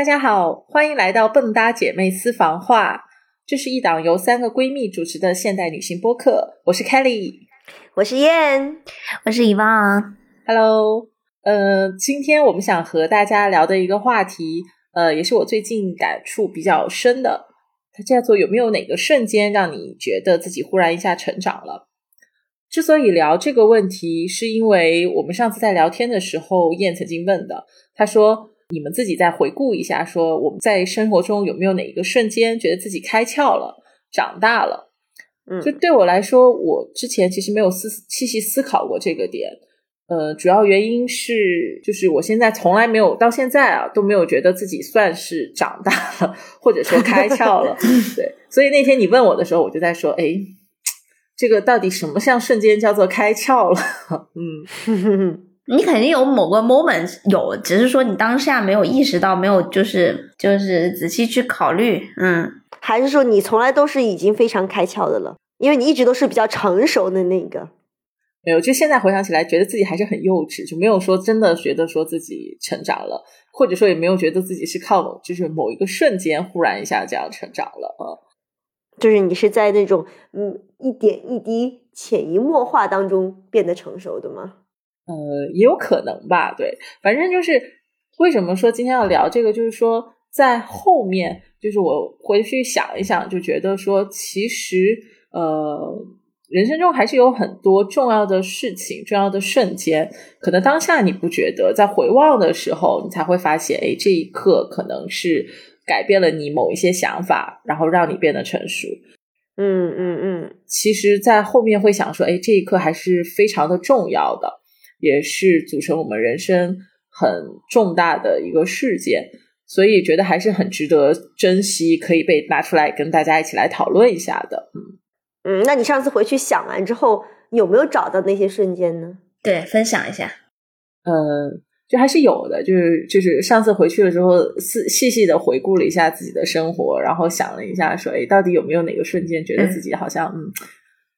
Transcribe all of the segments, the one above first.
大家好，欢迎来到蹦哒姐妹私房话。这是一档由三个闺蜜主持的现代女性播客。我是 Kelly，我是燕，我是遗忘。Hello，呃，今天我们想和大家聊的一个话题，呃，也是我最近感触比较深的。它叫做有没有哪个瞬间让你觉得自己忽然一下成长了？之所以聊这个问题，是因为我们上次在聊天的时候，燕曾经问的，她说。你们自己再回顾一下，说我们在生活中有没有哪一个瞬间觉得自己开窍了、长大了？嗯，就对我来说，我之前其实没有思细细思考过这个点。呃，主要原因是，就是我现在从来没有到现在啊都没有觉得自己算是长大了，或者说开窍了。对，所以那天你问我的时候，我就在说，哎，这个到底什么像瞬间叫做开窍了？嗯。你肯定有某个 moment 有，只是说你当下没有意识到，没有就是就是仔细去考虑，嗯，还是说你从来都是已经非常开窍的了？因为你一直都是比较成熟的那个。没有，就现在回想起来，觉得自己还是很幼稚，就没有说真的觉得说自己成长了，或者说也没有觉得自己是靠就是某一个瞬间忽然一下这样成长了啊。就是你是在那种嗯一点一滴潜移默化当中变得成熟的吗？呃，也有可能吧，对，反正就是为什么说今天要聊这个，就是说在后面，就是我回去想一想，就觉得说，其实呃，人生中还是有很多重要的事情、重要的瞬间，可能当下你不觉得，在回望的时候，你才会发现，哎，这一刻可能是改变了你某一些想法，然后让你变得成熟。嗯嗯嗯，其实，在后面会想说，哎，这一刻还是非常的重要的。也是组成我们人生很重大的一个事件，所以觉得还是很值得珍惜，可以被拿出来跟大家一起来讨论一下的。嗯嗯，那你上次回去想完之后，有没有找到那些瞬间呢？对，分享一下。嗯，就还是有的，就是就是上次回去了之后，细细细的回顾了一下自己的生活，然后想了一下，说，哎，到底有没有哪个瞬间觉得自己好像，嗯，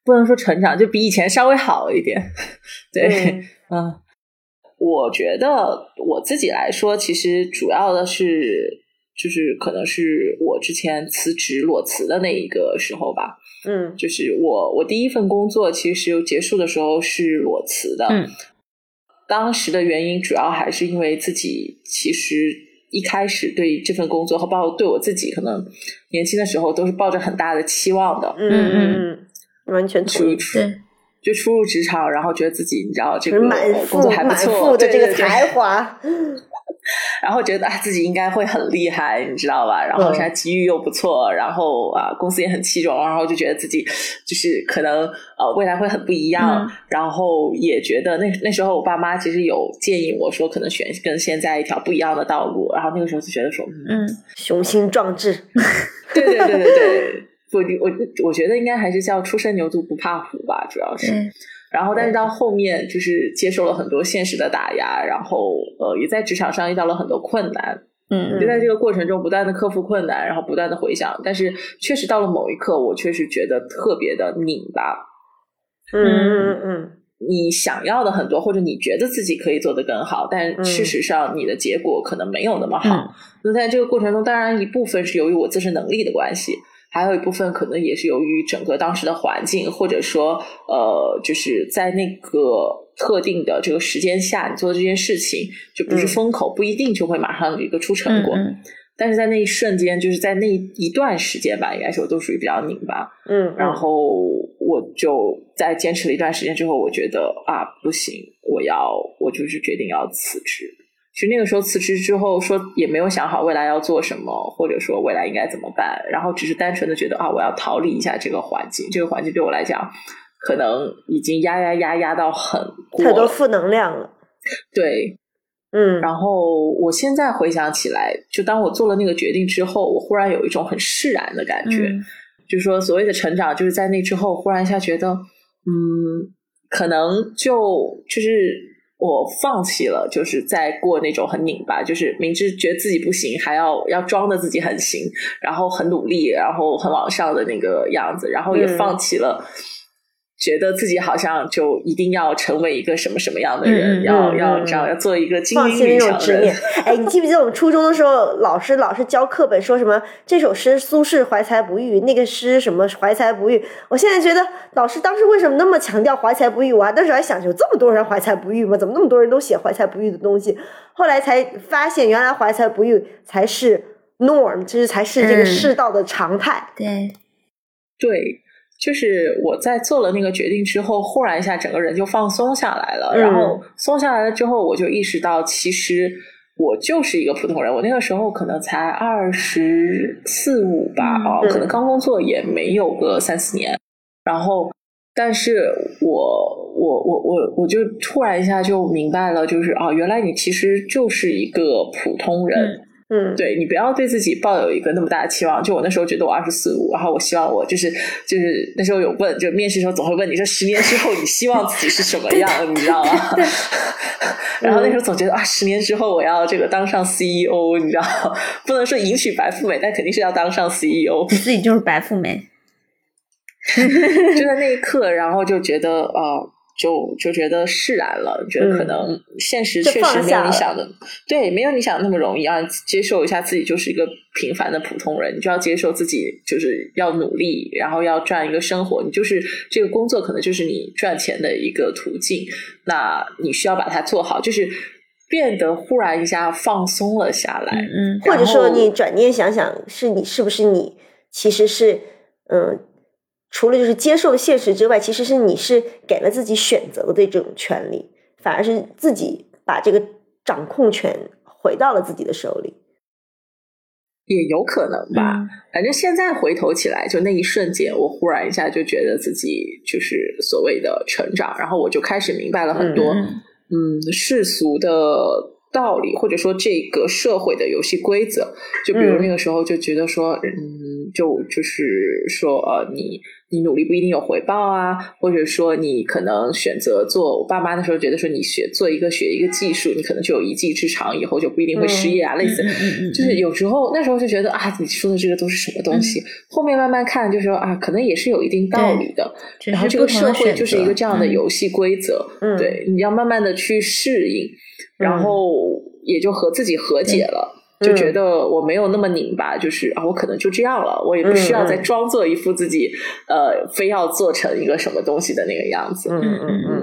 不能说成长，就比以前稍微好一点。对。嗯，我觉得我自己来说，其实主要的是，就是可能是我之前辞职裸辞的那一个时候吧。嗯，就是我我第一份工作其实结束的时候是裸辞的。嗯，当时的原因主要还是因为自己其实一开始对这份工作和包括对我自己，可能年轻的时候都是抱着很大的期望的。嗯嗯嗯，完全出对。就初入职场，然后觉得自己你知道这个工作还不错，的这个才华，然后觉得啊自己应该会很厉害，你知道吧？然后啥机遇又不错，然后啊公司也很器重，然后就觉得自己就是可能呃未来会很不一样，然后也觉得那那时候我爸妈其实有建议我说可能选跟现在一条不一样的道路，然后那个时候就觉得说嗯雄心壮志，对对对对对。我我我觉得应该还是叫初生牛犊不怕虎吧，主要是。然后，但是到后面就是接受了很多现实的打压，然后呃，也在职场上遇到了很多困难。嗯，就在这个过程中不断的克服困难，然后不断的回想。但是确实到了某一刻，我确实觉得特别的拧巴。嗯嗯嗯，你想要的很多，或者你觉得自己可以做得更好，但事实上你的结果可能没有那么好。那在这个过程中，当然一部分是由于我自身能力的关系。还有一部分可能也是由于整个当时的环境，或者说，呃，就是在那个特定的这个时间下，你做这件事情就不是风口，不一定就会马上有一个出成果。但是在那一瞬间，就是在那一段时间吧，应该说都属于比较拧巴。嗯，然后我就在坚持了一段时间之后，我觉得啊，不行，我要，我就是决定要辞职。其实那个时候辞职之后，说也没有想好未来要做什么，或者说未来应该怎么办，然后只是单纯的觉得啊，我要逃离一下这个环境。这个环境对我来讲，可能已经压压压压到很太多负能量了。对，嗯。然后我现在回想起来，就当我做了那个决定之后，我忽然有一种很释然的感觉，就是说所谓的成长，就是在那之后忽然一下觉得，嗯，可能就就是。我放弃了，就是在过那种很拧巴，就是明知觉得自己不行，还要要装的自己很行，然后很努力，然后很往上的那个样子，然后也放弃了觉得自己好像就一定要成为一个什么什么样的人，要要你知道要做一个精英那种执念。哎，你记不记得我们初中的时候，老师老是教课本说什么这首诗苏轼怀才不遇，那个诗什么怀才不遇？我现在觉得老师当时为什么那么强调怀才不遇？我还当时还想，有这么多人怀才不遇吗？怎么那么多人都写怀才不遇的东西？后来才发现，原来怀才不遇才是 norm，就是才是这个世道的常态。对，对。就是我在做了那个决定之后，忽然一下整个人就放松下来了。然后松下来了之后，我就意识到，其实我就是一个普通人。我那个时候可能才二十四五吧，哦，可能刚工作也没有个三四年。然后，但是我我我我我就突然一下就明白了，就是啊，原来你其实就是一个普通人。嗯，对你不要对自己抱有一个那么大的期望。就我那时候觉得我二十四五，然后我希望我就是就是那时候有问，就面试时候总会问你说十年之后你希望自己是什么样，你知道吗？然后那时候总觉得啊，十年之后我要这个当上 CEO，你知道，不能说迎娶白富美，但肯定是要当上 CEO。你自己就是白富美，就在那一刻，然后就觉得啊。就就觉得释然了，觉得可能现实确实没有你想的，对，没有你想的那么容易啊。接受一下自己就是一个平凡的普通人，你就要接受自己就是要努力，然后要赚一个生活。你就是这个工作可能就是你赚钱的一个途径，那你需要把它做好，就是变得忽然一下放松了下来。嗯，或者说你转念想想，是你是不是你其实是嗯。除了就是接受了现实之外，其实是你是给了自己选择的这种权利，反而是自己把这个掌控权回到了自己的手里，也有可能吧。反正现在回头起来，就那一瞬间，我忽然一下就觉得自己就是所谓的成长，然后我就开始明白了很多，嗯，世俗的。道理，或者说这个社会的游戏规则，就比如那个时候就觉得说，嗯，就就是说，呃，你你努力不一定有回报啊，或者说你可能选择做，我爸妈的时候觉得说，你学做一个学一个技术，你可能就有一技之长，以后就不一定会失业啊，类似，就是有时候那时候就觉得啊，你说的这个都是什么东西？后面慢慢看，就说啊，可能也是有一定道理的。然后这个社会就是一个这样的游戏规则，对，你要慢慢的去适应。然后也就和自己和解了，就觉得我没有那么拧巴，就是啊，我可能就这样了，我也不需要再装作一副自己呃非要做成一个什么东西的那个样子。嗯嗯嗯，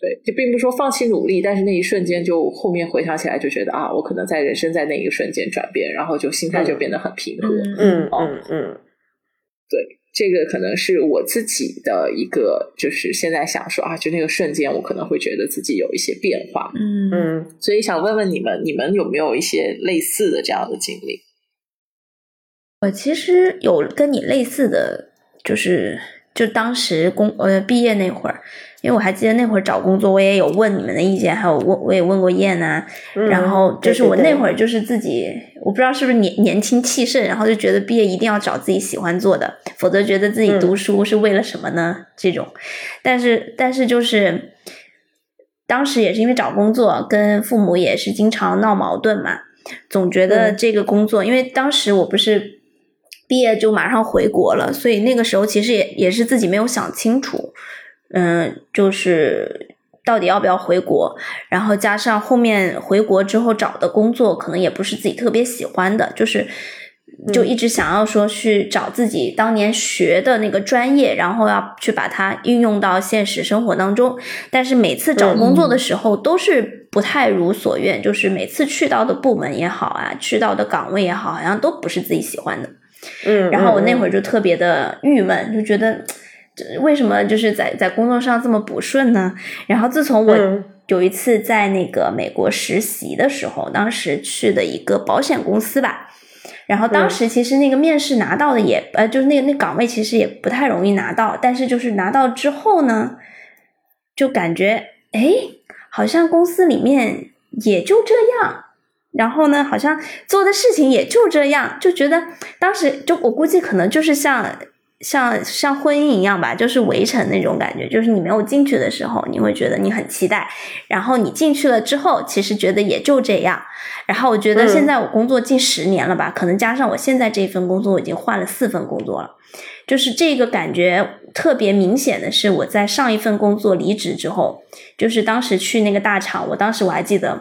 对，就并不是说放弃努力，但是那一瞬间就后面回想起来就觉得啊，我可能在人生在那一瞬间转变，然后就心态就变得很平和。嗯嗯嗯，对。这个可能是我自己的一个，就是现在想说啊，就那个瞬间，我可能会觉得自己有一些变化，嗯嗯，所以想问问你们，你们有没有一些类似的这样的经历？我其实有跟你类似的，就是就当时工呃毕业那会儿。因为我还记得那会儿找工作，我也有问你们的意见，还有问我也问过燕呐。然后就是我那会儿就是自己，我不知道是不是年年轻气盛，然后就觉得毕业一定要找自己喜欢做的，否则觉得自己读书是为了什么呢？这种，但是但是就是当时也是因为找工作，跟父母也是经常闹矛盾嘛，总觉得这个工作，因为当时我不是毕业就马上回国了，所以那个时候其实也也是自己没有想清楚。嗯，就是到底要不要回国？然后加上后面回国之后找的工作，可能也不是自己特别喜欢的，就是就一直想要说去找自己当年学的那个专业，然后要去把它运用到现实生活当中。但是每次找工作的时候都是不太如所愿，就是每次去到的部门也好啊，去到的岗位也好，好像都不是自己喜欢的。嗯，然后我那会儿就特别的郁闷，就觉得。为什么就是在在工作上这么不顺呢？然后自从我有一次在那个美国实习的时候，当时去的一个保险公司吧，然后当时其实那个面试拿到的也呃，就是那个那岗位其实也不太容易拿到，但是就是拿到之后呢，就感觉哎，好像公司里面也就这样，然后呢，好像做的事情也就这样，就觉得当时就我估计可能就是像。像像婚姻一样吧，就是围城那种感觉，就是你没有进去的时候，你会觉得你很期待，然后你进去了之后，其实觉得也就这样。然后我觉得现在我工作近十年了吧，可能加上我现在这份工作，我已经换了四份工作了，就是这个感觉特别明显的是，我在上一份工作离职之后，就是当时去那个大厂，我当时我还记得。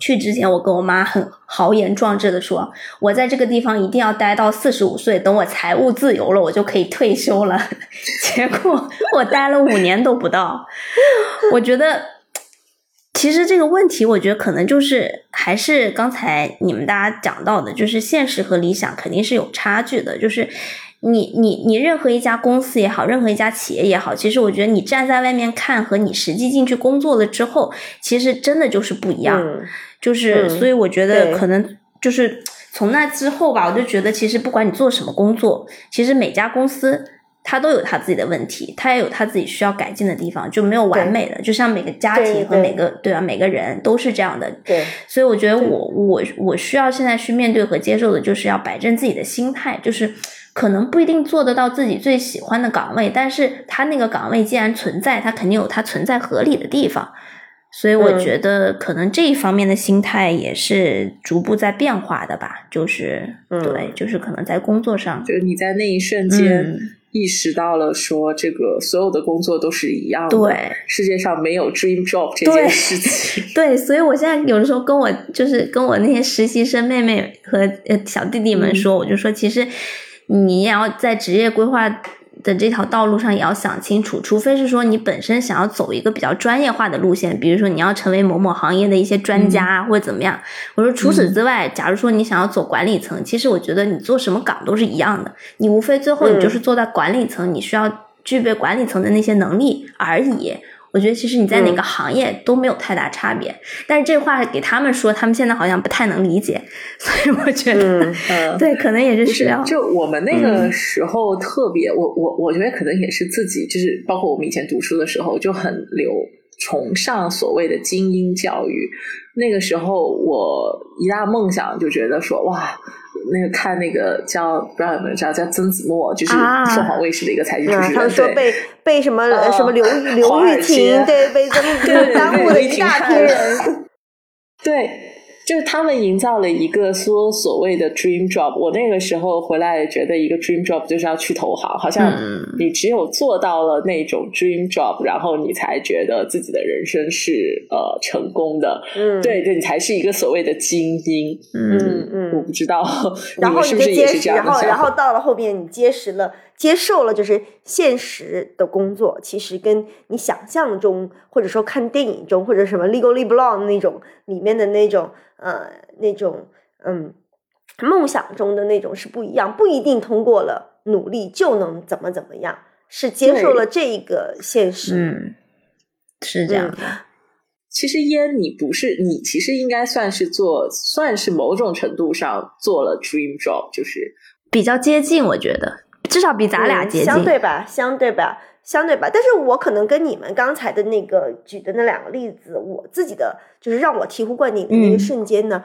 去之前，我跟我妈很豪言壮志的说，我在这个地方一定要待到四十五岁，等我财务自由了，我就可以退休了。结果我待了五年都不到。我觉得，其实这个问题，我觉得可能就是还是刚才你们大家讲到的，就是现实和理想肯定是有差距的，就是。你你你任何一家公司也好，任何一家企业也好，其实我觉得你站在外面看和你实际进去工作了之后，其实真的就是不一样。就是所以我觉得可能就是从那之后吧，我就觉得其实不管你做什么工作，其实每家公司它都有它自己的问题，它也有它自己需要改进的地方，就没有完美的。就像每个家庭和每个对啊每个人都是这样的。对，所以我觉得我我我需要现在去面对和接受的，就是要摆正自己的心态，就是。可能不一定做得到自己最喜欢的岗位，但是他那个岗位既然存在，他肯定有他存在合理的地方，所以我觉得可能这一方面的心态也是逐步在变化的吧。就是对，就是可能在工作上，就是你在那一瞬间意识到了，说这个所有的工作都是一样的，对，世界上没有 dream job 这件事情。对，所以我现在有的时候跟我就是跟我那些实习生妹妹和呃小弟弟们说，我就说其实。你也要在职业规划的这条道路上也要想清楚，除非是说你本身想要走一个比较专业化的路线，比如说你要成为某某行业的一些专家或者怎么样。我说除此之外，假如说你想要走管理层，其实我觉得你做什么岗都是一样的，你无非最后你就是做到管理层，你需要具备管理层的那些能力而已。我觉得其实你在哪个行业都没有太大差别，但是这话给他们说，他们现在好像不太能理解，所以我觉得，对，可能也是需要。就我们那个时候特别，我我我觉得可能也是自己，就是包括我们以前读书的时候就很流崇尚所谓的精英教育。那个时候我一大梦想就觉得说，哇。那个看那个叫不知道有没有知道叫曾子墨，就是凤凰卫视的一个财经主持人。他说被被什么什么刘刘玉婷对被这么耽误的一大批人，对。就是他们营造了一个说所谓的 dream job，我那个时候回来觉得一个 dream job 就是要去投行，好像你只有做到了那种 dream job，然后你才觉得自己的人生是呃成功的，嗯，对对，你才是一个所谓的精英，嗯嗯，我不知道，然后是不是也是这样？然后然后到了后面，你结识了。接受了就是现实的工作，其实跟你想象中，或者说看电影中，或者什么《Legally Blonde》那种里面的那种呃那种嗯梦想中的那种是不一样，不一定通过了努力就能怎么怎么样，是接受了这一个现实。嗯，是这样的。其实烟，你不是你，其实应该算是做，算是某种程度上做了 dream job，就是比较接近，我觉得。至少比咱俩接近，相对吧，相对吧，相对吧。但是我可能跟你们刚才的那个举的那两个例子，我自己的就是让我醍醐灌顶的那个瞬间呢，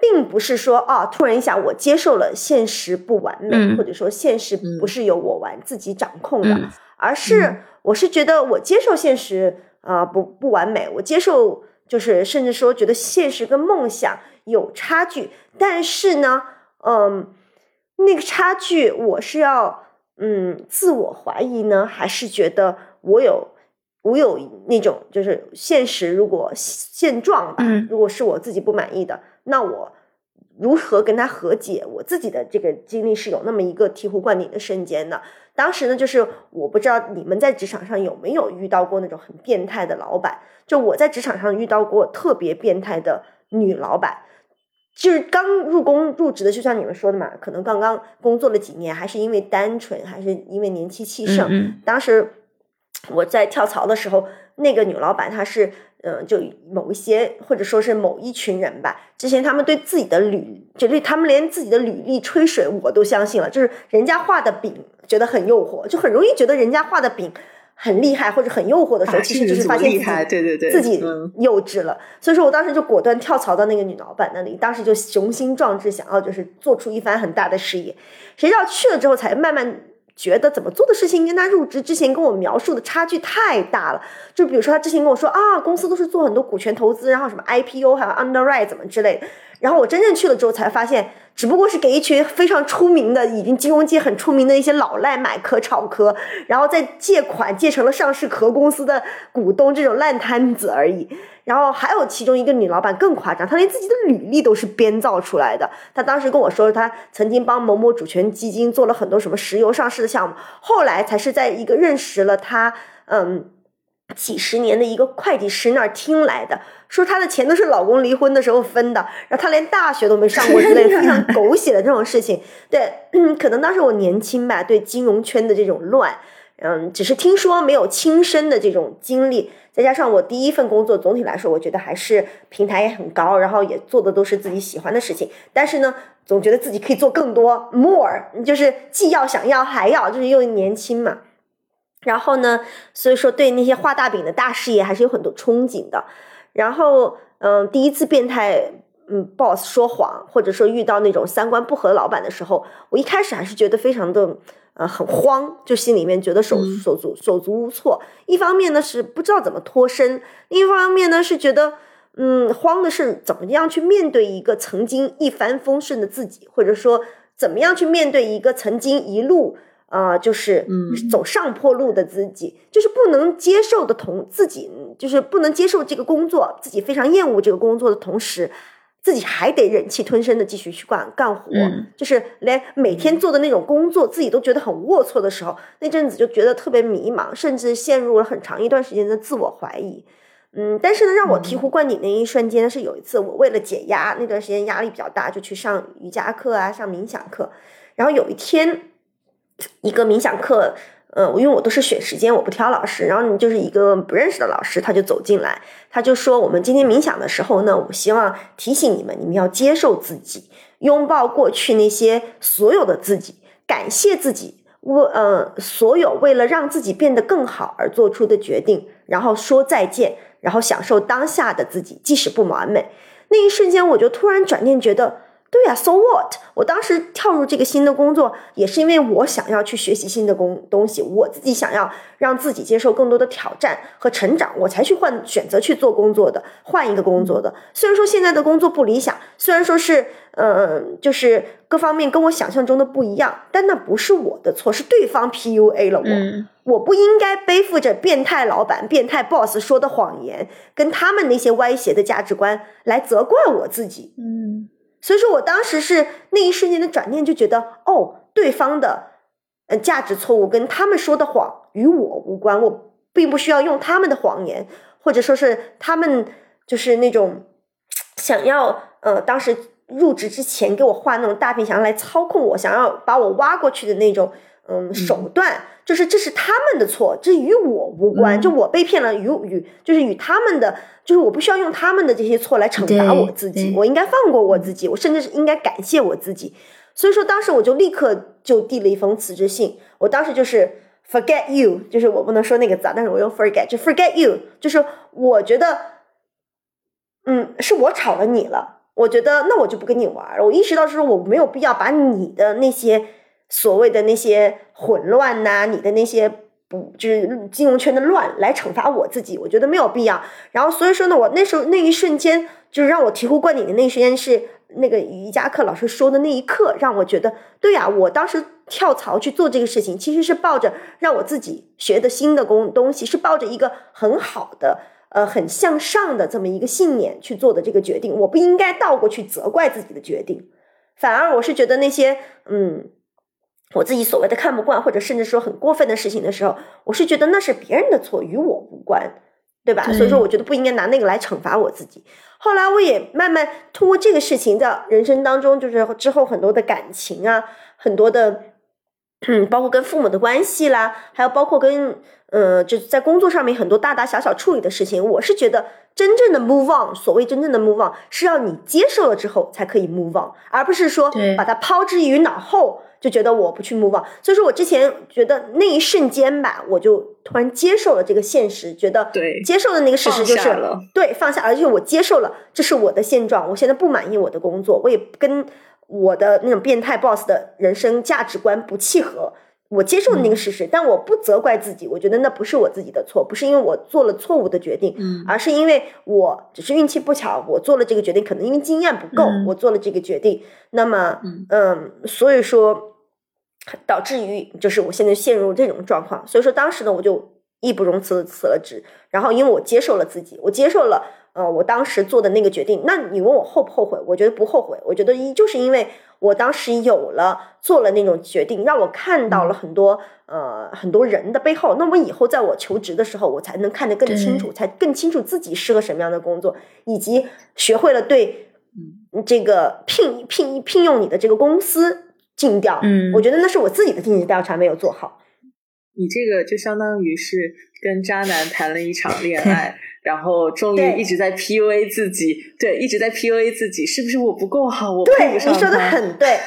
并不是说啊，突然一下我接受了现实不完美，或者说现实不是由我完自己掌控的，而是我是觉得我接受现实啊不不完美，我接受就是甚至说觉得现实跟梦想有差距，但是呢，嗯，那个差距我是要。嗯，自我怀疑呢，还是觉得我有我有那种就是现实，如果现状吧，如果是我自己不满意的，那我如何跟他和解？我自己的这个经历是有那么一个醍醐灌顶的瞬间的。当时呢，就是我不知道你们在职场上有没有遇到过那种很变态的老板，就我在职场上遇到过特别变态的女老板。就是刚入宫入职的，就像你们说的嘛，可能刚刚工作了几年，还是因为单纯，还是因为年轻气盛。当时我在跳槽的时候，那个女老板她是，嗯，就某一些或者说是某一群人吧，之前他们对自己的履，就对他们连自己的履历吹水，我都相信了。就是人家画的饼，觉得很诱惑，就很容易觉得人家画的饼。很厉害或者很诱惑的时候，其实就是发现自己对对对自己幼稚了。所以说我当时就果断跳槽到那个女老板那里，当时就雄心壮志，想要就是做出一番很大的事业。谁知道去了之后，才慢慢觉得怎么做的事情跟他入职之前跟我描述的差距太大了。就比如说他之前跟我说啊，公司都是做很多股权投资，然后什么 IPO 还有 underwrite 怎么之类的。然后我真正去了之后才发现，只不过是给一群非常出名的、已经金融界很出名的一些老赖买壳炒壳，然后再借款借成了上市壳公司的股东这种烂摊子而已。然后还有其中一个女老板更夸张，她连自己的履历都是编造出来的。她当时跟我说，她曾经帮某某主权基金做了很多什么石油上市的项目，后来才是在一个认识了她，嗯。几十年的一个会计师那儿听来的，说她的钱都是老公离婚的时候分的，然后她连大学都没上过之类，非常狗血的这种事情。对，可能当时我年轻吧，对金融圈的这种乱，嗯，只是听说没有亲身的这种经历，再加上我第一份工作，总体来说我觉得还是平台也很高，然后也做的都是自己喜欢的事情，但是呢，总觉得自己可以做更多，more，就是既要想要还要，就是又年轻嘛。然后呢，所以说对那些画大饼的大事业还是有很多憧憬的。然后，嗯，第一次变态，嗯，boss 说谎，或者说遇到那种三观不合的老板的时候，我一开始还是觉得非常的，呃，很慌，就心里面觉得手手足手足无措。一方面呢是不知道怎么脱身，另一方面呢是觉得，嗯，慌的是怎么样去面对一个曾经一帆风顺的自己，或者说怎么样去面对一个曾经一路。啊，就是走上坡路的自己，就是不能接受的同自己，就是不能接受这个工作，自己非常厌恶这个工作的同时，自己还得忍气吞声的继续去干干活，就是连每天做的那种工作，自己都觉得很龌龊的时候，那阵子就觉得特别迷茫，甚至陷入了很长一段时间的自我怀疑。嗯，但是呢，让我醍醐灌顶的一瞬间是有一次，我为了解压，那段时间压力比较大，就去上瑜伽课啊，上冥想课，然后有一天。一个冥想课，呃，因为我都是选时间，我不挑老师。然后你就是一个不认识的老师，他就走进来，他就说：“我们今天冥想的时候呢，我希望提醒你们，你们要接受自己，拥抱过去那些所有的自己，感谢自己，我呃，所有为了让自己变得更好而做出的决定，然后说再见，然后享受当下的自己，即使不完美。那一瞬间，我就突然转念觉得。”对呀，So what？我当时跳入这个新的工作，也是因为我想要去学习新的工东西，我自己想要让自己接受更多的挑战和成长，我才去换选择去做工作的，换一个工作的。虽然说现在的工作不理想，虽然说是嗯，就是各方面跟我想象中的不一样，但那不是我的错，是对方 PUA 了我，我不应该背负着变态老板、变态 boss 说的谎言，跟他们那些歪斜的价值观来责怪我自己。嗯。所以说我当时是那一瞬间的转念，就觉得哦，对方的呃价值错误跟他们说的谎与我无关，我并不需要用他们的谎言，或者说是他们就是那种想要呃当时入职之前给我画那种大饼，想要来操控我，想要把我挖过去的那种。嗯，手段就是这是他们的错，这与我无关。就我被骗了，与与就是与他们的，就是我不需要用他们的这些错来惩罚我自己，我应该放过我自己，我甚至是应该感谢我自己。所以说，当时我就立刻就递了一封辞职信。我当时就是 forget you，就是我不能说那个字，但是我用 forget，就 forget you，就是我觉得，嗯，是我吵了你了。我觉得那我就不跟你玩了。我意识到是说我没有必要把你的那些。所谓的那些混乱呐，你的那些不就是金融圈的乱来惩罚我自己，我觉得没有必要。然后所以说呢，我那时候那一瞬间就是让我醍醐灌顶的那一瞬间是那个瑜伽课老师说的那一刻，让我觉得对呀，我当时跳槽去做这个事情，其实是抱着让我自己学的新的工东西，是抱着一个很好的呃很向上的这么一个信念去做的这个决定。我不应该倒过去责怪自己的决定，反而我是觉得那些嗯。我自己所谓的看不惯，或者甚至说很过分的事情的时候，我是觉得那是别人的错，与我无关，对吧？所以说，我觉得不应该拿那个来惩罚我自己。后来，我也慢慢通过这个事情，在人生当中，就是之后很多的感情啊，很多的，嗯，包括跟父母的关系啦，还有包括跟呃，就是在工作上面很多大大小小处理的事情，我是觉得真正的 move on，所谓真正的 move on，是要你接受了之后才可以 move on，而不是说把它抛之于脑后。就觉得我不去 move on，所以说我之前觉得那一瞬间吧，我就突然接受了这个现实，觉得对接受的那个事实就是对放下，而且我接受了这是我的现状，我现在不满意我的工作，我也跟我的那种变态 boss 的人生价值观不契合，我接受那个事实，但我不责怪自己，我觉得那不是我自己的错，不是因为我做了错误的决定，嗯。而是因为我只是运气不巧，我做了这个决定，可能因为经验不够，嗯。我做了这个决定。那么，嗯。嗯，所以说导致于就是我现在陷入这种状况。所以说当时呢，我就义不容辞的辞了职，然后因为我接受了自己，我接受了呃我当时做的那个决定。那你问我后不后悔？我觉得不后悔，我觉得一就是因为我当时有了做了那种决定，让我看到了很多、呃很多人的背后。那我以后在我求职的时候，我才能看得更清楚，才更清楚自己适合什么样的工作，以及学会了对这个聘聘聘用你的这个公司尽调。嗯我觉得那是我自己的尽职调查没有做好。你这个就相当于是跟渣男谈了一场恋爱，然后终于一直在 PUA 自己，对，一直在 PUA 自己，是不是我不够好，我不上你说的很对。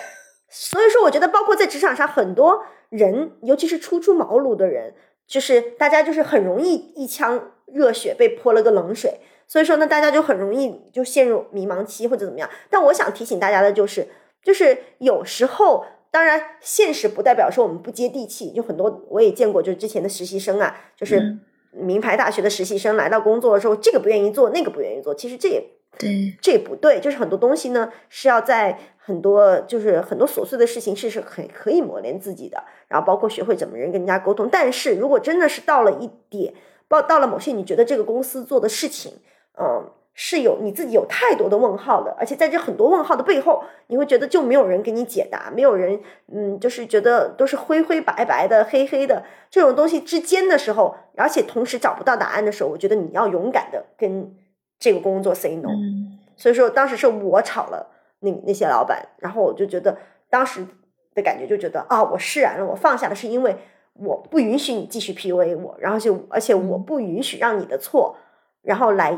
所以说，我觉得包括在职场上，很多人，尤其是初出茅庐的人，就是大家就是很容易一腔热血被泼了个冷水。所以说呢，大家就很容易就陷入迷茫期或者怎么样。但我想提醒大家的就是，就是有时候，当然现实不代表说我们不接地气，就很多我也见过，就是之前的实习生啊，就是嗯名牌大学的实习生来到工作的时候，这个不愿意做，那个不愿意做，其实这也对，这也不对，就是很多东西呢是要在很多就是很多琐碎的事情是是可以可以磨练自己的，然后包括学会怎么人跟人家沟通。但是如果真的是到了一点，到到了某些你觉得这个公司做的事情，嗯，是有你自己有太多的问号的，而且在这很多问号的背后，你会觉得就没有人给你解答，没有人，嗯，就是觉得都是灰灰白白的、黑黑的这种东西之间的时候，而且同时找不到答案的时候，我觉得你要勇敢的跟这个工作 say no。嗯所以说当时是我炒了那那些老板，然后我就觉得当时的感觉就觉得啊，我释然了，我放下了，是因为我不允许你继续 PUA 我，然后就而且我不允许让你的错，然后来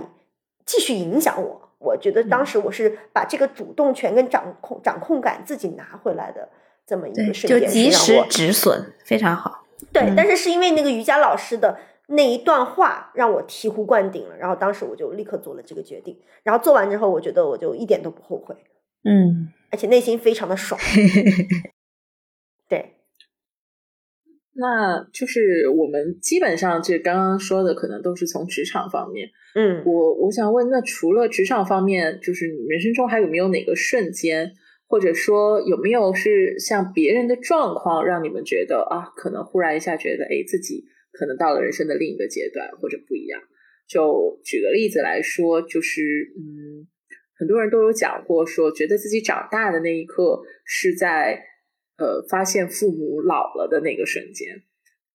继续影响我。我觉得当时我是把这个主动权跟掌控掌控感自己拿回来的这么一对，个瞬就间，及时止损，非常好。对，嗯但是是因为那个瑜伽老师的那一段话让我醍醐灌顶了，然后当时我就立刻做了这个决定，然后做完之后，我觉得我就一点都不后悔，嗯，而且内心非常的爽。对，那就是我们基本上这刚刚说的，可能都是从职场方面。嗯，我我想问，那除了职场方面，就是你人生中还有没有哪个瞬间，或者说有没有是像别人的状况，让你们觉得啊，可能忽然一下觉得，哎，自己可能到了人生的另一个阶段，或者不一样。就举个例子来说，就是嗯，很多人都有讲过说，觉得自己长大的那一刻是在呃发现父母老了的那个瞬间。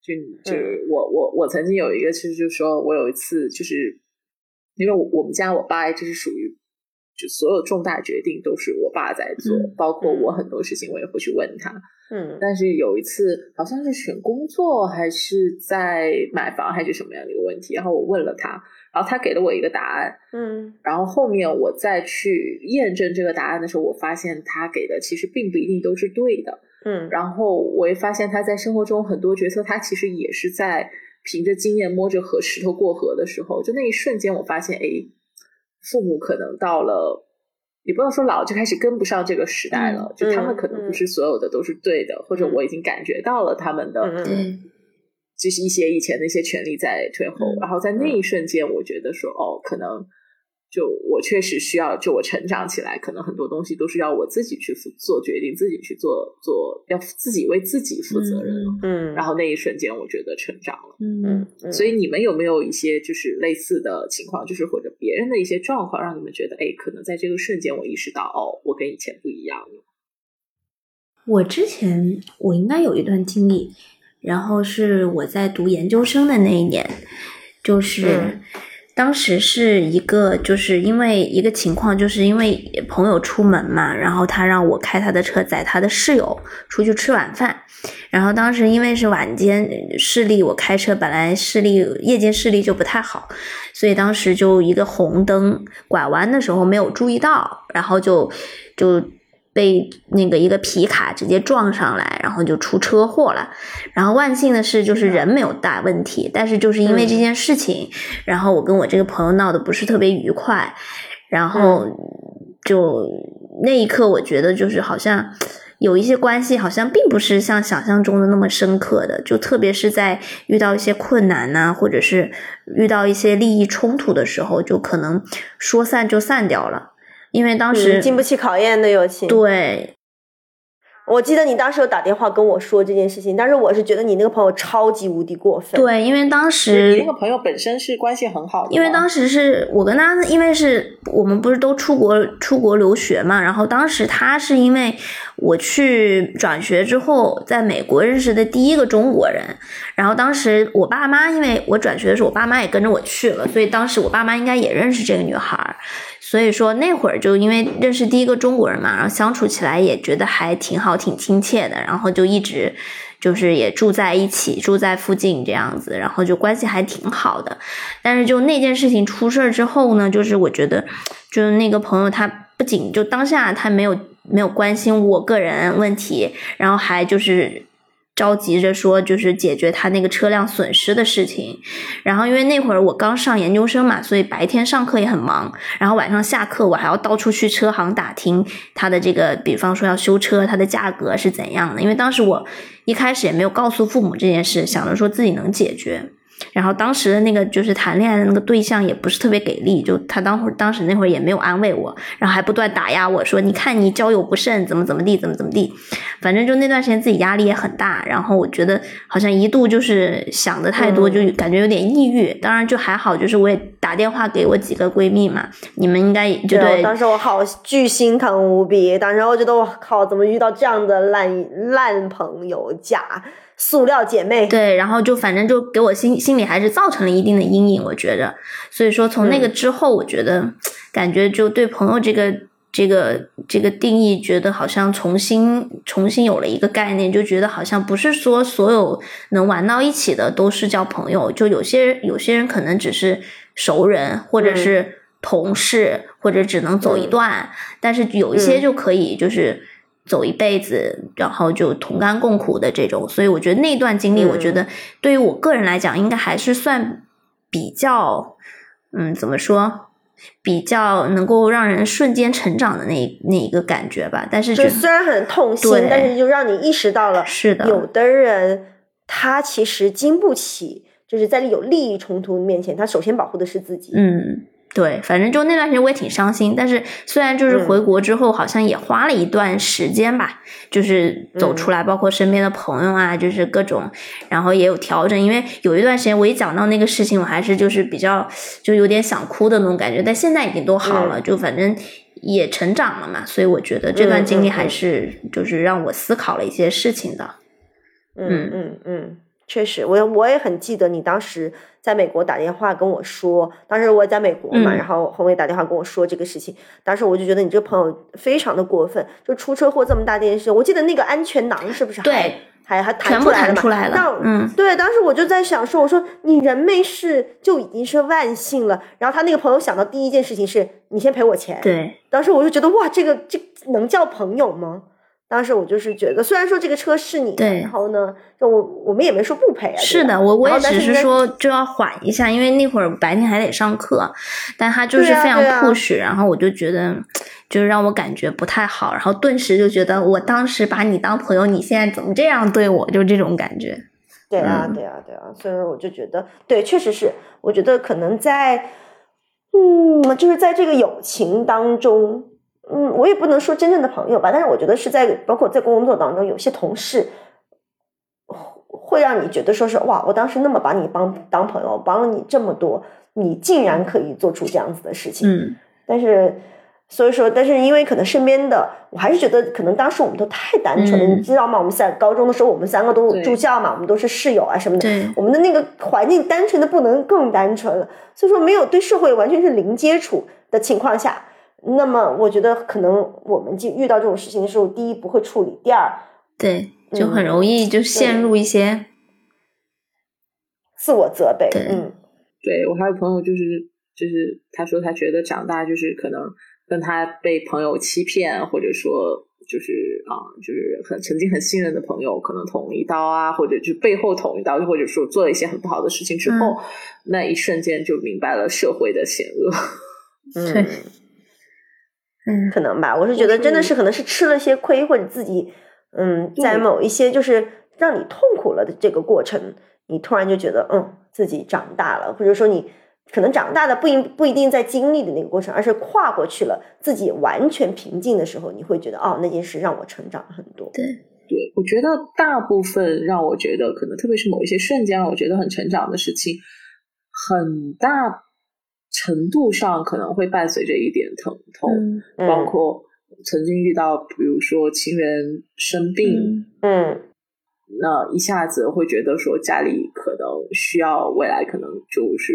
就就是我我我曾经有一个，其实就是说我有一次就是因为我我们家我爸就是属于就所有重大决定都是我爸在做，嗯包括我很多事情我也会去问他。嗯但是有一次好像是选工作还是在买房还是什么样的一个问题，然后我问了他，然后他给了我一个答案，嗯然后后面我再去验证这个答案的时候，我发现他给的其实并不一定都是对的。嗯。然后我也发现他在生活中很多决策，他其实也是在凭着经验摸着河石头过河的时候，就那一瞬间，我发现，哎，父母可能到了，也不能说老，就开始跟不上这个时代了，嗯就他们可能不是所有的都是对的，或者我已经感觉到了他们的，嗯就是一些以前的一些权利在退后，嗯然后在那一瞬间，我觉得说，哦，可能。就我确实需要，就我成长起来，可能很多东西都是要我自己去负做决定，自己去做做，要自己为自己负责任了。嗯，然后那一瞬间，我觉得成长了。嗯嗯，所以你们有没有一些就是类似的情况，就是或者别人的一些状况，让你们觉得，哎，可能在这个瞬间，我意识到，哦，我跟以前不一样了。我之前我应该有一段经历，然后是我在读研究生的那一年，就是。嗯当时是一个，就是因为一个情况，就是因为朋友出门嘛，然后他让我开他的车载他的室友出去吃晚饭，然后当时因为是晚间视力，我开车本来视力夜间视力就不太好，所以当时就一个红灯拐弯的时候没有注意到，然后就就。被那个一个皮卡直接撞上来，然后就出车祸了。然后万幸的是，就是人没有大问题，但是就是因为这件事情，然后我跟我这个朋友闹得不是特别愉快，然后就那一刻我觉得就是好像有一些关系好像并不是像想象中的那么深刻的，就特别是在遇到一些困难呐，或者是遇到一些利益冲突的时候，就可能说散就散掉了，因为当时经不起考验的友情。对。我记得你当时有打电话跟我说这件事情，但是我是觉得你那个朋友超级无敌过分。对，因为当时你那个朋友本身是关系很好的，因为当时是我跟他，因为是我们不是都出国出国留学嘛，然后当时他是因为我去转学之后，在美国认识的第一个中国人，然后当时我爸妈因为我转学的时候，我爸妈也跟着我去了，所以当时我爸妈应该也认识这个女孩。所以说那会儿就因为认识第一个中国人嘛，然后相处起来也觉得还挺好、挺亲切的，然后就一直就是也住在一起，住在附近这样子，然后就关系还挺好的。但是就那件事情出事儿之后呢，就是我觉得，就是那个朋友他不仅就当下他没有没有关心我个人问题，然后还就是。着急着说，就是解决他那个车辆损失的事情。然后因为那会儿我刚上研究生嘛，所以白天上课也很忙。然后晚上下课，我还要到处去车行打听他的这个，比方说要修车，它的价格是怎样的。因为当时我一开始也没有告诉父母这件事，想着说自己能解决。然后当时的那个就是谈恋爱的那个对象也不是特别给力，就他当会当时那会儿也没有安慰我，然后还不断打压我说：“你看你交友不慎，怎么怎么地，怎么怎么地。”反正就那段时间自己压力也很大，然后我觉得好像一度就是想的太多，就感觉有点抑郁。当然就还好，就是我也打电话给我几个闺蜜嘛，你们应该就对。当时我好巨心疼无比，当时我觉得我靠，怎么遇到这样的烂烂朋友假。塑料姐妹，对，然后就反正就给我心心里还是造成了一定的阴影，我觉得。所以说从那个之后，我觉得感觉就对朋友这个这个这个定义，觉得好像重新重新有了一个概念，就觉得好像不是说所有能玩到一起的都是叫朋友，就有些有些人可能只是熟人，或者是同事，或者只能走一段，但是有一些就可以就是。走一辈子，然后就同甘共苦的这种，所以我觉得那段经历，我觉得对于我个人来讲，应该还是算比较，嗯，怎么说，比较能够让人瞬间成长的那那一个感觉吧。但是，就虽然很痛心，但是就让你意识到了，是的，有的人他其实经不起，就是在有利益冲突面前，他首先保护的是自己。嗯。对，反正就那段时间我也挺伤心，但是虽然就是回国之后好像也花了一段时间吧，就是走出来，包括身边的朋友啊，就是各种，然后也有调整。因为有一段时间我一讲到那个事情，我还是就是比较就有点想哭的那种感觉，但现在已经都好了，就反正也成长了嘛，所以我觉得这段经历还是就是让我思考了一些事情的。嗯嗯嗯。确实，我我也很记得你当时在美国打电话跟我说，当时我在美国嘛，然后红伟打电话跟我说这个事情，当时我就觉得你这个朋友非常的过分，就出车祸这么大件事，我记得那个安全囊是不是对，还还弹出来了嘛？那嗯，对，当时我就在想说，我说你人没事就已经是万幸了，然后他那个朋友想到第一件事情是你先赔我钱，对，当时我就觉得哇，这个这能叫朋友吗？当时我就是觉得，虽然说这个车是你的，然后呢，就我我们也没说不赔啊。是的，我我也只是说就要缓一下，因为那会儿白天还得上课，但他就是非常 push，然后我就觉得，就是让我感觉不太好，然后顿时就觉得，我当时把你当朋友，你现在怎么这样对我？就这种感觉。对啊，对啊，对啊，所以我就觉得，对，确实是，我觉得可能在，嗯，就是在这个友情当中。嗯，我也不能说真正的朋友吧，但是我觉得是在包括在工作当中，有些同事会让你觉得说是哇，我当时那么把你帮当朋友，帮了你这么多，你竟然可以做出这样子的事情。嗯，但是所以说，但是因为可能身边的，我还是觉得可能当时我们都太单纯了，你知道吗？我们在高中的时候，我们三个都住校嘛，我们都是室友啊什么的，我们的那个环境单纯的不能更单纯了，所以说没有对社会完全是零接触的情况下。那么，我觉得可能我们就遇到这种事情的时候，第一不会处理，第二，对，就很容易就陷入一些自我责备。嗯，对我还有朋友，就是就是他说他觉得长大就是可能跟他被朋友欺骗，或者说就是啊，就是很曾经很信任的朋友，可能捅一刀啊，或者就背后捅一刀，或者说做了一些很不好的事情之后，那一瞬间就明白了社会的险恶。嗯。嗯，可能吧。我是觉得真的是可能是吃了些亏，或者自己嗯，在某一些就是让你痛苦了的这个过程，你突然就觉得嗯自己长大了，或者说你可能长大的不一不一定在经历的那个过程，而是跨过去了，自己完全平静的时候，你会觉得哦那件事让我成长了很多。对，对我觉得大部分让我觉得可能特别是某一些瞬间让我觉得很成长的事情，很大程度上可能会伴随着一点疼痛，嗯包括曾经遇到比如说亲人生病，嗯那一下子会觉得说家里可能需要未来可能就是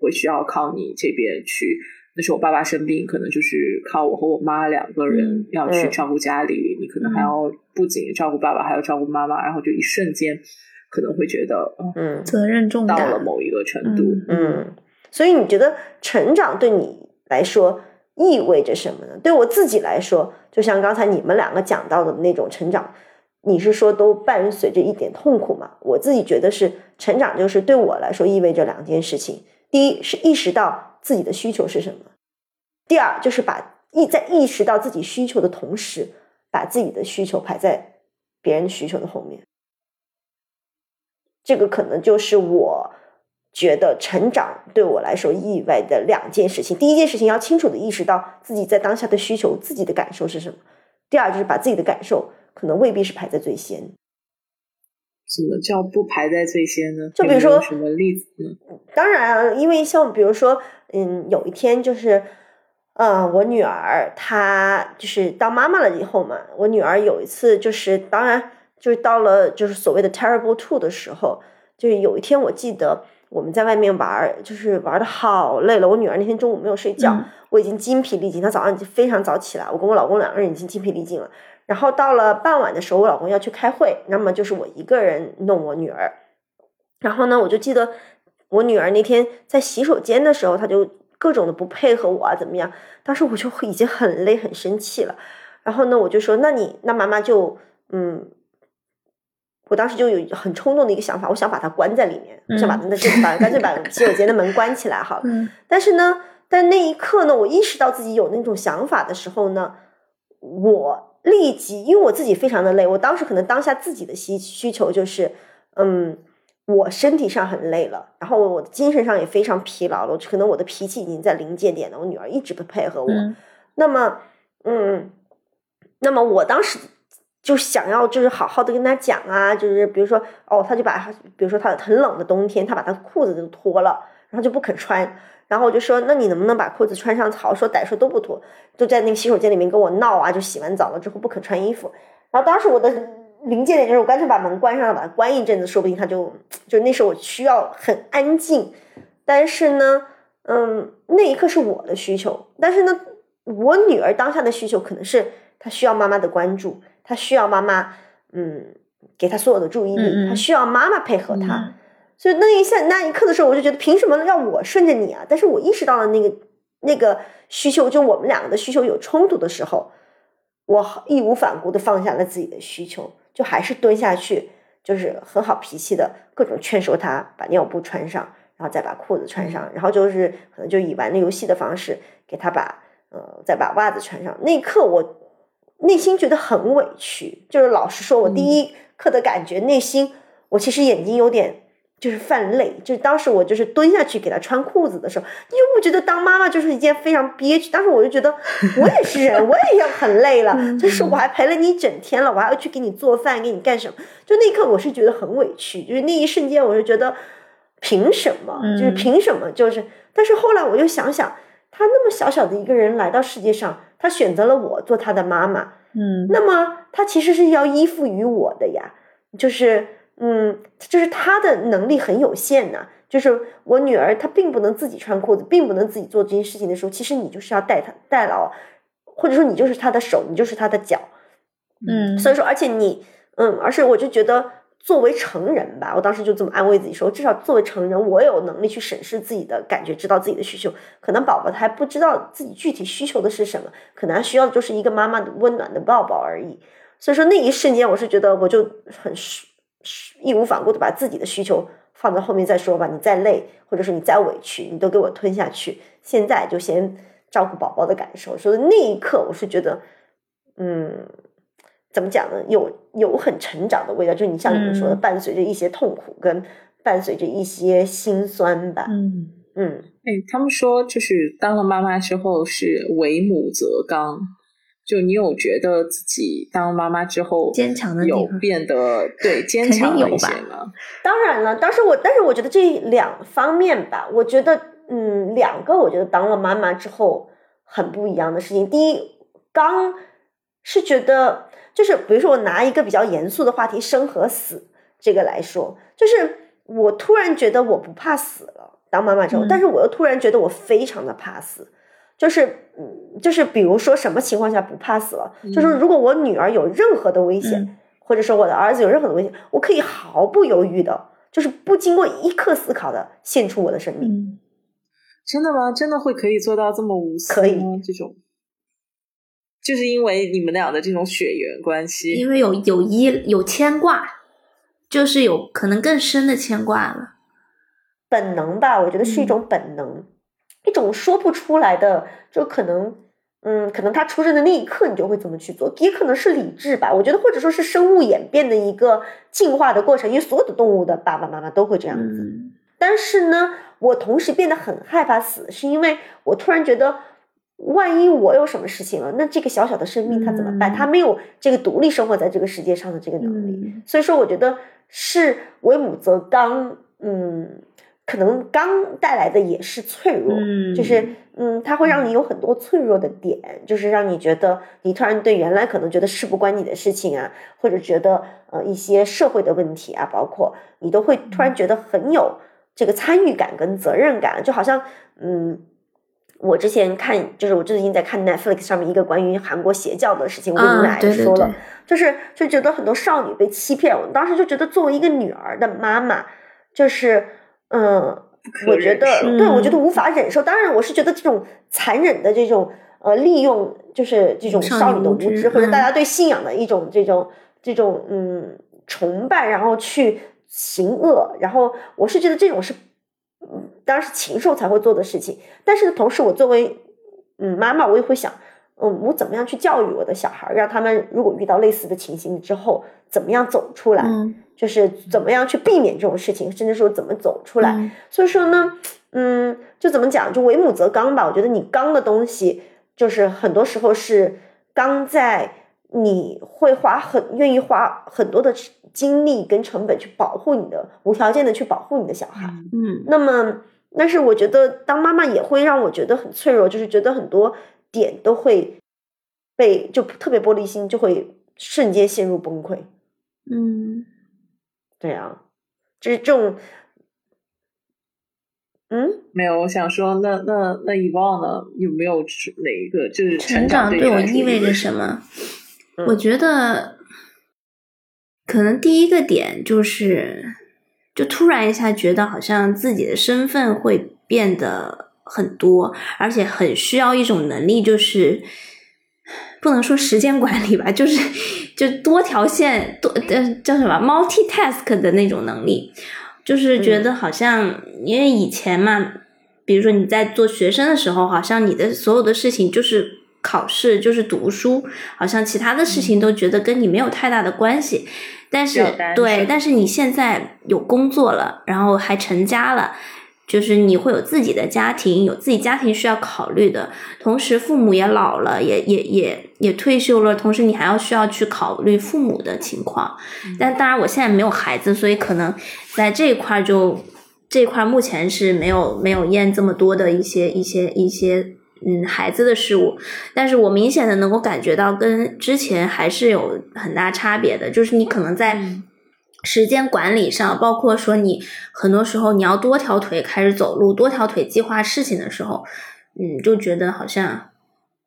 会需要靠你这边去。那时候我爸爸生病，可能就是靠我和我妈两个人嗯要去嗯照顾家里，你可能还要不仅照顾爸爸，还要照顾妈妈，然后就一瞬间可能会觉得，哦，嗯责任重大到了。某一个程度，嗯嗯，所以你觉得成长对你来说意味着什么呢？对我自己来说，就像刚才你们两个讲到的那种成长，你是说都伴随着一点痛苦吗？我自己觉得是成长，就是对我来说意味着两件事情：第一是意识到自己的需求是什么；第二就是把意在意识到自己需求的同时，把自己的需求排在别人需求的后面。这个可能就是我觉得成长对我来说意味的两件事情。第一件事情要清楚的意识到自己在当下的需求、自己的感受是什么；第二就是把自己的感受可能未必是排在最先。什么叫不排在最先呢？就比如说什么例子呢？当然啊，因为像比如说，嗯，有一天就是，嗯，我女儿她就是当妈妈了以后嘛，我女儿有一次就是，当然就是到了就是所谓的 terrible two 的时候，就是有一天我记得我们在外面玩，就是玩的好累了，我女儿那天中午没有睡觉，嗯我已经精疲力尽，她早上已经非常早起来，我跟我老公两个人已经精疲力尽了。然后到了傍晚的时候，我老公要去开会，那么就是我一个人弄我女儿。然后呢，我就记得我女儿那天在洗手间的时候，她就各种的不配合我啊，怎么样？当时我就已经很累、很生气了。然后呢，我就说：“那你那妈妈就嗯。”我当时就有很冲动的一个想法，我想把它关在里面，我想把那这把干脆把洗手间的门关起来好了。嗯。但是呢，但那一刻呢，我意识到自己有那种想法的时候呢，我立即，因为我自己非常的累，我当时可能当下自己的需需求就是，嗯，我身体上很累了，然后我的精神上也非常疲劳了，可能我的脾气已经在临界点了，我女儿一直不配合我，嗯。那么，嗯，那么我当时就想要就是好好的跟她讲啊，就是比如说哦，她就把比如说她很冷的冬天，她把她裤子都脱了，然后就不肯穿，然后我就说那你能不能把裤子穿上？好说歹说都不脱，就在那个洗手间里面跟我闹啊，就洗完澡了之后不肯穿衣服，然后当时我的临界点就是我干脆把门关上了，把它关一阵子，说不定她就就那时候我需要很安静，但是呢，嗯，那一刻是我的需求，但是呢。我女儿当下的需求可能是她需要妈妈的关注，她需要妈妈，嗯，给他所有的注意力，嗯嗯她需要妈妈配合他。嗯所以那一下那一刻的时候，我就觉得凭什么让我顺着你啊？但是我意识到了那个那个需求，就我们两个的需求有冲突的时候，我义无反顾的放下了自己的需求，就还是蹲下去，就是很好脾气的各种劝说他把尿布穿上，然后再把裤子穿上，然后就是可能就以玩游戏的方式给他把。呃，再把袜子穿上，那一刻我内心觉得很委屈。就是老实说，我第一刻的感觉，内心我其实眼睛有点就是泛泪。就是当时我就是蹲下去给他穿裤子的时候，因为我觉得当妈妈就是一件非常憋屈。当时我就觉得我也是人，我也要很累了，就是我还陪了你一整天了，我还要去给你做饭，给你干什么？就那一刻我是觉得很委屈，就是那一瞬间我是觉得凭什么？就是凭什么？就是，但是后来我又想想。他那么小小的一个人来到世界上，他选择了我做他的妈妈，嗯，那么他其实是要依附于我的呀，就是，嗯，就是他的能力很有限呐、就是我女儿她并不能自己穿裤子，并不能自己做这件事情的时候，其实你就是要代她代劳，或者说你就是她的手，你就是她的脚，嗯，所以说，而且你，嗯，而且我就觉得。作为成人吧，我当时就这么安慰自己说，至少作为成人，我有能力去审视自己的感觉，知道自己的需求。可能宝宝他还不知道自己具体需求的是什么，可能需要的就是一个妈妈的温暖的抱抱而已。所以说那一瞬间，我是觉得我就很义无反顾的把自己的需求放在后面再说吧。你再累，或者说你再委屈，你都给我吞下去。现在就先照顾宝宝的感受。所以那一刻，我是觉得，嗯。怎么讲呢？有有很成长的味道，就是你像你们说的，伴随着一些痛苦，跟伴随着一些心酸吧。嗯嗯，哎，他们说就是当了妈妈之后是为母则刚，就你有觉得自己当妈妈之后坚强的有变得对坚强了一些吗？当然了，当时我但是我觉得这两方面吧，我觉得嗯，两个我觉得当了妈妈之后很不一样的事情。第一，刚是觉得。就是比如说，我拿一个比较严肃的话题“生和死”这个来说，就是我突然觉得我不怕死了。当妈妈之后，但是我又突然觉得我非常的怕死。就是，嗯，就是比如说什么情况下不怕死了？就是如果我女儿有任何的危险，或者说我的儿子有任何的危险，我可以毫不犹豫的，就是不经过一刻思考的献出我的生命。真的吗？真的会可以做到这么无私？可以这种。就是因为你们俩的这种血缘关系，因为有有依有牵挂，就是有可能更深的牵挂了。本能吧，我觉得是一种本能，一种说不出来的，就可能，嗯，可能他出生的那一刻你就会这么去做，也可能是理智吧。我觉得或者说是生物演变的一个进化的过程，因为所有的动物的爸爸妈妈都会这样子。但是呢，我同时变得很害怕死，是因为我突然觉得。万一我有什么事情了，那这个小小的生命它怎么办？它没有这个独立生活在这个世界上的这个能力，所以说我觉得是为母则刚，嗯，可能刚带来的也是脆弱，就是嗯，它会让你有很多脆弱的点，就是让你觉得你突然对原来可能觉得事不关你的事情啊，或者觉得呃一些社会的问题啊，包括你都会突然觉得很有这个参与感跟责任感，就好像嗯。我之前看，就是我最近在看 Netflix 上面一个关于韩国邪教的事情，我跟你们也说了，就是就觉得很多少女被欺骗。我当时就觉得，作为一个女儿的妈妈，就是嗯，我觉得对我觉得无法忍受。当然，我是觉得这种残忍的这种呃利用，就是这种少女的无知，或者大家对信仰的一种这种这种嗯崇拜，然后去行恶。然后我是觉得这种是。嗯，当然是禽兽才会做的事情。但是同时，我作为嗯妈妈，我也会想，嗯，我怎么样去教育我的小孩，让他们如果遇到类似的情形之后，怎么样走出来？就是怎么样去避免这种事情，甚至说怎么走出来。所以说呢，嗯，就怎么讲，就为母则刚吧。我觉得你刚的东西，就是很多时候是刚在。你会花很愿意花很多的精力跟成本去保护你的无条件的去保护你的小孩，嗯，那么但是我觉得当妈妈也会让我觉得很脆弱，就是觉得很多点都会被就特别玻璃心，就会瞬间陷入崩溃，嗯，对啊，就是这种，嗯，没有，我想说，那那那遗忘呢？有没有哪一个就是成长对我意味着什么？我觉得，可能第一个点就是，就突然一下觉得好像自己的身份会变得很多，而且很需要一种能力，就是不能说时间管理吧，就是就多条线多呃叫什么 multitask 的那种能力，就是觉得好像因为以前嘛，比如说你在做学生的时候，好像你的所有的事情就是。考试就是读书，好像其他的事情都觉得跟你没有太大的关系。但是，对，但是你现在有工作了，然后还成家了，就是你会有自己的家庭，有自己家庭需要考虑的。同时，父母也老了，也也也也退休了，同时你还要需要去考虑父母的情况。但当然，我现在没有孩子，所以可能在这一块就这一块目前是没有没有验这么多的一些一些一些。嗯，孩子的事物，但是我明显的能够感觉到跟之前还是有很大差别的，就是你可能在时间管理上，包括说你很多时候你要多条腿开始走路，多条腿计划事情的时候，嗯，就觉得好像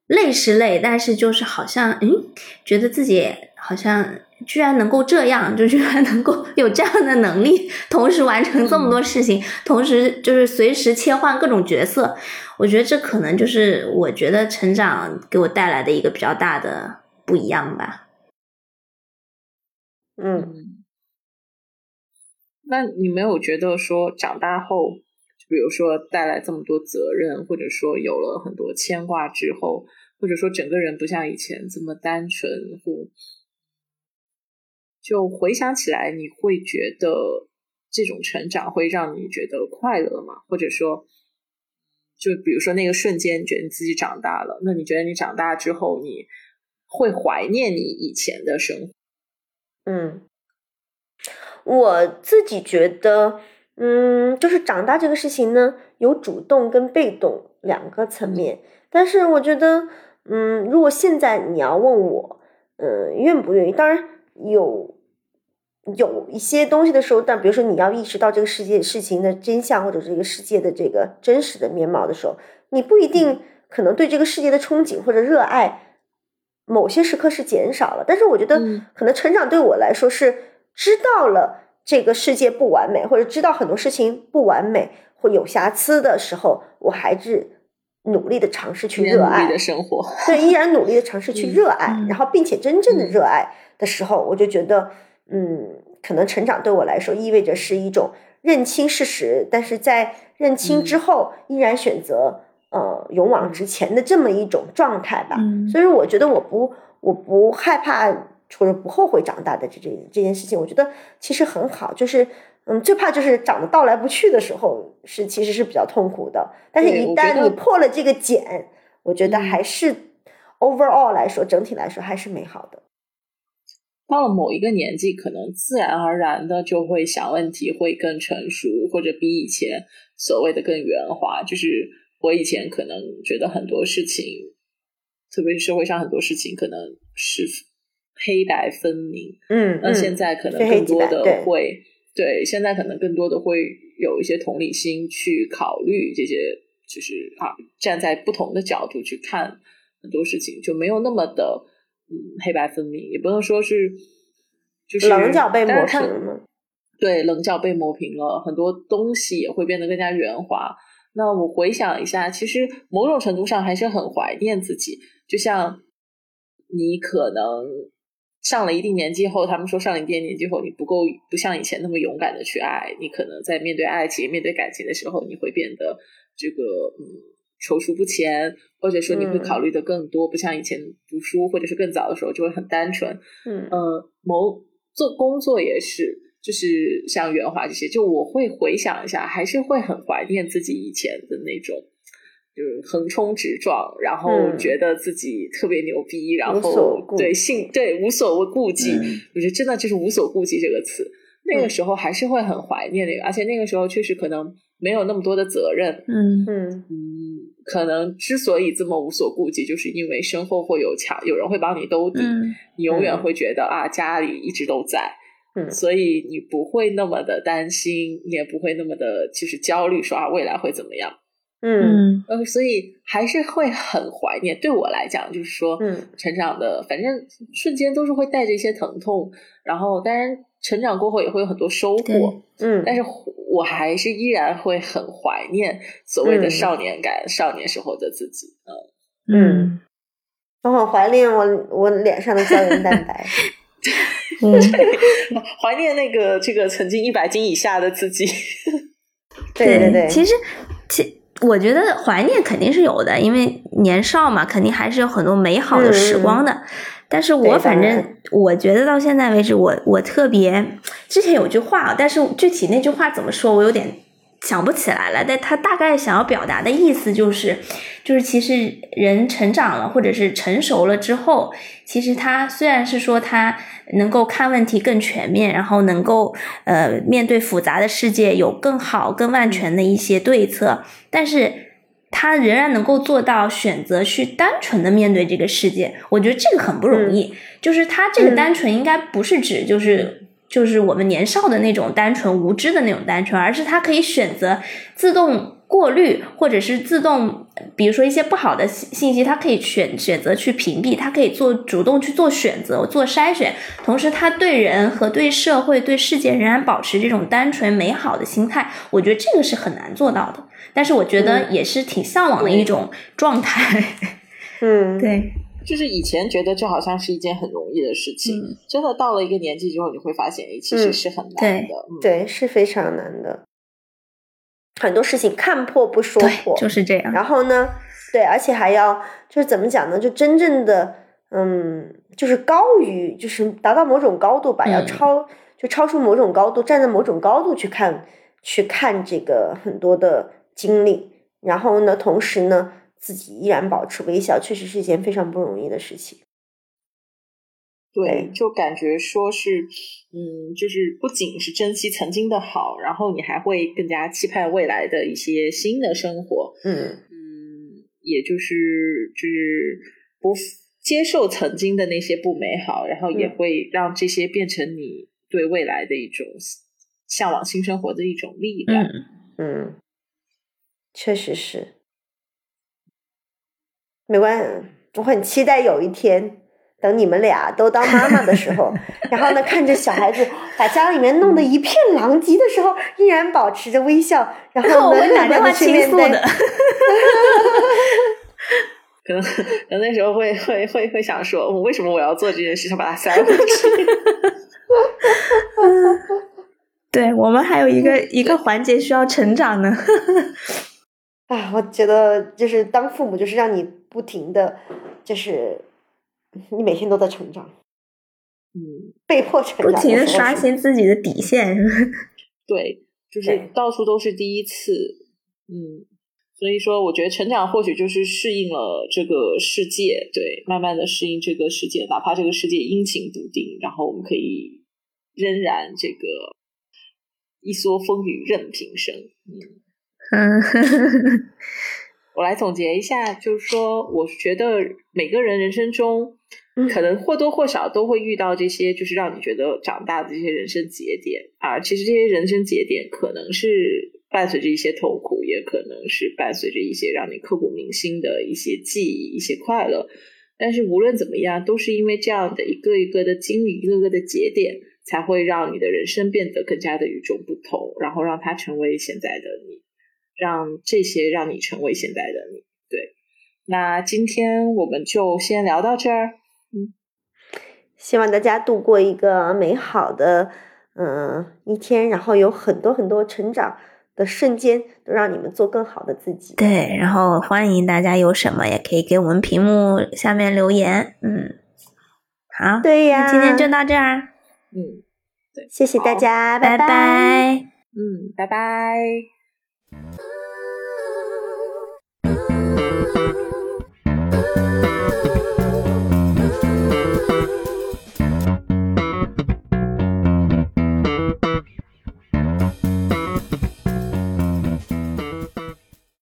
累是累，但是就是好像嗯，觉得自己好像。居然能够这样，就居然能够有这样的能力，同时完成这么多事情，同时就是随时切换各种角色。我觉得这可能就是我觉得成长给我带来的一个比较大的不一样吧。嗯，那你没有觉得说长大后，就比如说带来这么多责任，或者说有了很多牵挂之后，或者说整个人不像以前这么单纯或？就回想起来，你会觉得这种成长会让你觉得快乐吗？或者说，就比如说那个瞬间，觉得你自己长大了，那你觉得你长大之后，你会怀念你以前的生活？嗯，我自己觉得，嗯，就是长大这个事情呢，有主动跟被动两个层面。但是我觉得，嗯，如果现在你要问我，嗯，愿不愿意？当然有有一些东西的时候，但比如说你要意识到这个世界事情的真相，或者这个世界的这个真实的面貌的时候，你不一定可能对这个世界的憧憬或者热爱，某些时刻是减少了。但是我觉得，可能成长对我来说是知道了这个世界不完美，或者知道很多事情不完美或有瑕疵的时候，我还是。努力的尝试去热爱的生活，对，依然努力的尝试去热爱，然后并且真正的热爱的时候，我就觉得，嗯，可能成长对我来说意味着是一种认清事实，但是在认清之后依然选择呃勇往直前的这么一种状态吧。所以我觉得我不我不害怕或者不后悔长大的这这这件事情，我觉得其实很好，就是。嗯，最怕就是长得到来不去的时候，是其实是比较痛苦的。但是，一旦你破了这个茧，我觉得还是 overall 来说，整体来说还是美好的。到了某一个年纪，可能自然而然的就会想问题会更成熟，或者比以前所谓的更圆滑。就是我以前可能觉得很多事情，特别是社会上很多事情，可能是黑白分明。嗯，那现在可能更多的会。对，现在可能更多的会有一些同理心去考虑这些，就是啊，站在不同的角度去看很多事情，就没有那么的嗯黑白分明，也不能说是就是棱角被磨平了。对，棱角被磨平了，很多东西也会变得更加圆滑。那我回想一下，其实某种程度上还是很怀念自己，就像你可能。上了一定年纪后，他们说上了一定年纪后，你不够不像以前那么勇敢的去爱，你可能在面对爱情、面对感情的时候，你会变得这个嗯踌躇不前，或者说你会考虑的更多，不像以前读书或者是更早的时候就会很单纯。嗯，呃，某做工作也是，就是像袁华这些，就我会回想一下，还是会很怀念自己以前的那种。就是横冲直撞，然后觉得自己特别牛逼，然后对性对无所顾忌，我觉得真的就是无所顾忌这个词。那个时候还是会很怀念那个，而且那个时候确实可能没有那么多的责任。嗯嗯嗯，可能之所以这么无所顾忌，就是因为身后会有墙，有人会帮你兜底，你永远会觉得啊，家里一直都在，所以你不会那么的担心，你也不会那么的就是焦虑，说啊未来会怎么样。嗯呃，所以还是会很怀念。对我来讲，就是说，嗯，成长的反正瞬间都是会带着一些疼痛，然后当然成长过后也会有很多收获，嗯，但是我还是依然会很怀念所谓的少年感、少年时候的自己。嗯嗯，我很怀念我我脸上的胶原蛋白，嗯，怀念那个这个曾经一百斤以下的自己。对对对，其实其。我觉得怀念肯定是有的，因为年少嘛，肯定还是有很多美好的时光的。但是我反正我觉得到现在为止，我我特别之前有句话，但是具体那句话怎么说，我有点。想不起来了，但他大概想要表达的意思就是，就是其实人成长了或者是成熟了之后，其实他虽然是说他能够看问题更全面，然后能够呃面对复杂的世界有更好更万全的一些对策，但是他仍然能够做到选择去单纯的面对这个世界。我觉得这个很不容易，就是他这个单纯应该不是指就是。就是我们年少的那种单纯无知的那种单纯，而是他可以选择自动过滤，或者是自动，比如说一些不好的信息，他可以选选择去屏蔽，他可以做主动去做选择、做筛选，同时他对人和对社会、对世界仍然保持这种单纯美好的心态。我觉得这个是很难做到的，但是我觉得也是挺向往的一种状态。嗯，对。就是以前觉得这好像是一件很容易的事情，真的到了一个年纪之后，你会发现，哎，其实是很难的，对，是非常难的。很多事情看破不说破，就是这样。然后呢，对，而且还要就是怎么讲呢？就真正的嗯，就是高于，就是达到某种高度吧，要超，就超出某种高度，站在某种高度去看，去看这个很多的经历，然后呢，同时呢，自己依然保持微笑，确实是一件非常不容易的事情。对，就感觉说是，嗯，就是不仅是珍惜曾经的好，然后你还会更加期盼未来的一些新的生活。嗯嗯，也就是就是不。接受曾经的那些不美好，然后也会让这些变成你对未来的一种向往新生活的一种力量。嗯，确实是。没关系，我很期待有一天，等你们俩都当妈妈的时候，然后呢，看着小孩子 把家里面弄得一片狼藉的时候，依然保持着微笑，然后能打电话倾诉的。可能，可能那时候会会会会想说，我为什么我要做这件事情，把它塞回去？对我们还有一个一个环节需要成长呢。啊，我觉得就是当父母，就是让你不停的，就是你每天都在成长，嗯，被迫成长，不停的刷新自己的底线。对，就是到处都是第一次，嗯。所以说，我觉得成长或许就是适应了这个世界，对，慢慢的适应这个世界，哪怕这个世界阴晴不定，然后我们可以仍然这个一蓑风雨任平生。嗯，我来总结一下，就是说，我觉得每个人人生中，可能或多或少都会遇到这些，就是让你觉得长大的这些人生节点啊。其实这些人生节点可能是。伴随着一些痛苦，也可能是伴随着一些让你刻骨铭心的一些记忆、一些快乐。但是无论怎么样，都是因为这样的一个一个的经历、一个个的节点，才会让你的人生变得更加的与众不同，然后让它成为现在的你，让这些让你成为现在的你。对，那今天我们就先聊到这儿。嗯，希望大家度过一个美好的嗯一天，然后有很多很多成长。的瞬间都让你们做更好的自己。对，然后欢迎大家有什么也可以给我们屏幕下面留言。嗯，好，对呀，今天就到这儿。嗯，对，谢谢大家，拜拜。嗯，拜拜。